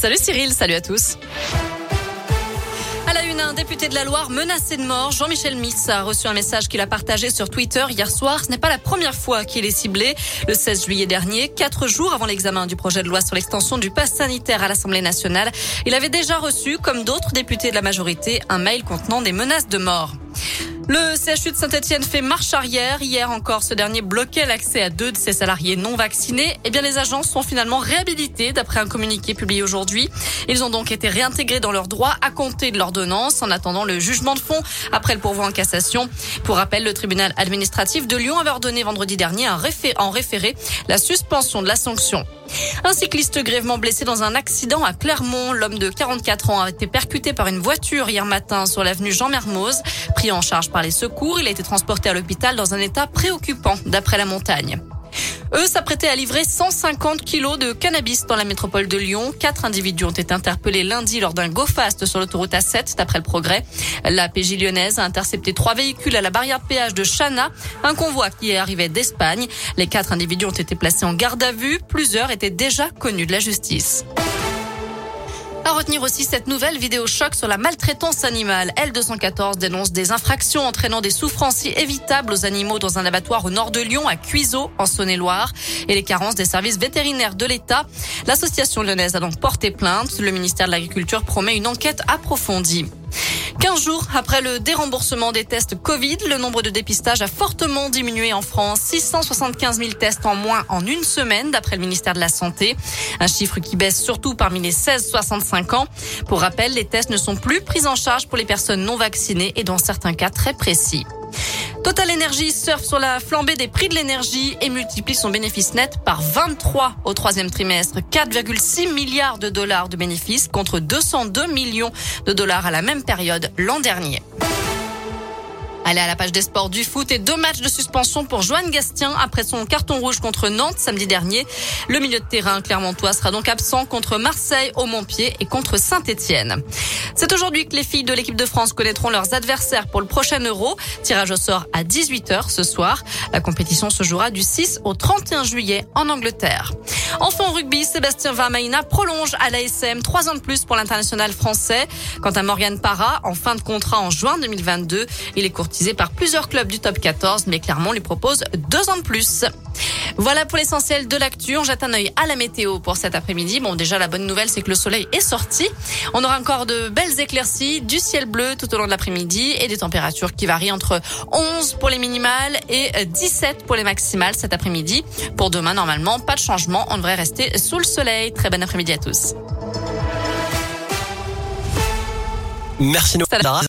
Salut Cyril, salut à tous. À la une, un député de la Loire menacé de mort, Jean-Michel Miss a reçu un message qu'il a partagé sur Twitter hier soir. Ce n'est pas la première fois qu'il est ciblé. Le 16 juillet dernier, quatre jours avant l'examen du projet de loi sur l'extension du pass sanitaire à l'Assemblée nationale, il avait déjà reçu, comme d'autres députés de la majorité, un mail contenant des menaces de mort. Le CHU de Saint-Etienne fait marche arrière. Hier encore, ce dernier bloquait l'accès à deux de ses salariés non vaccinés. Eh bien, les agents sont finalement réhabilités d'après un communiqué publié aujourd'hui. Ils ont donc été réintégrés dans leurs droits à compter de l'ordonnance en attendant le jugement de fond après le pourvoi en cassation. Pour rappel, le tribunal administratif de Lyon avait ordonné vendredi dernier un en référé la suspension de la sanction. Un cycliste grièvement blessé dans un accident à Clermont. L'homme de 44 ans a été percuté par une voiture hier matin sur l'avenue Jean Mermoz. Pris en charge par les secours, il a été transporté à l'hôpital dans un état préoccupant, d'après la montagne. Eux s'apprêtaient à livrer 150 kilos de cannabis dans la métropole de Lyon. Quatre individus ont été interpellés lundi lors d'un go-fast sur l'autoroute A7, d'après le progrès. La PJ lyonnaise a intercepté trois véhicules à la barrière péage de Chana, un convoi qui arrivait d'Espagne. Les quatre individus ont été placés en garde à vue. Plusieurs étaient déjà connus de la justice. Retenir aussi cette nouvelle vidéo choc sur la maltraitance animale. L214 dénonce des infractions entraînant des souffrances évitables aux animaux dans un abattoir au nord de Lyon, à Cuiseaux, en Saône-et-Loire, et les carences des services vétérinaires de l'État. L'association lyonnaise a donc porté plainte. Le ministère de l'Agriculture promet une enquête approfondie. 15 jours après le déremboursement des tests Covid, le nombre de dépistages a fortement diminué en France. 675 000 tests en moins en une semaine, d'après le ministère de la Santé. Un chiffre qui baisse surtout parmi les 16-65 ans. Pour rappel, les tests ne sont plus pris en charge pour les personnes non vaccinées et dans certains cas très précis. Total Energy surfe sur la flambée des prix de l'énergie et multiplie son bénéfice net par 23 au troisième trimestre. 4,6 milliards de dollars de bénéfices contre 202 millions de dollars à la même période l'an dernier. Allez à la page des sports du foot et deux matchs de suspension pour Joanne Gastien après son carton rouge contre Nantes samedi dernier. Le milieu de terrain clermontois sera donc absent contre Marseille au Montpied et contre Saint-Etienne. C'est aujourd'hui que les filles de l'équipe de France connaîtront leurs adversaires pour le prochain Euro. Tirage au sort à 18h ce soir. La compétition se jouera du 6 au 31 juillet en Angleterre. Enfin en rugby, Sébastien Vermaina prolonge à l'ASM trois ans de plus pour l'international français. Quant à Morgan Parra, en fin de contrat en juin 2022, il est courtisé par plusieurs clubs du top 14, mais Clermont lui propose deux ans de plus. Voilà pour l'essentiel de l'actu. On jette un œil à la météo pour cet après-midi. Bon, déjà, la bonne nouvelle, c'est que le soleil est sorti. On aura encore de belles éclaircies, du ciel bleu tout au long de l'après-midi et des températures qui varient entre 11 pour les minimales et 17 pour les maximales cet après-midi. Pour demain, normalement, pas de changement. On devrait rester sous le soleil. Très bon après-midi à tous. Merci.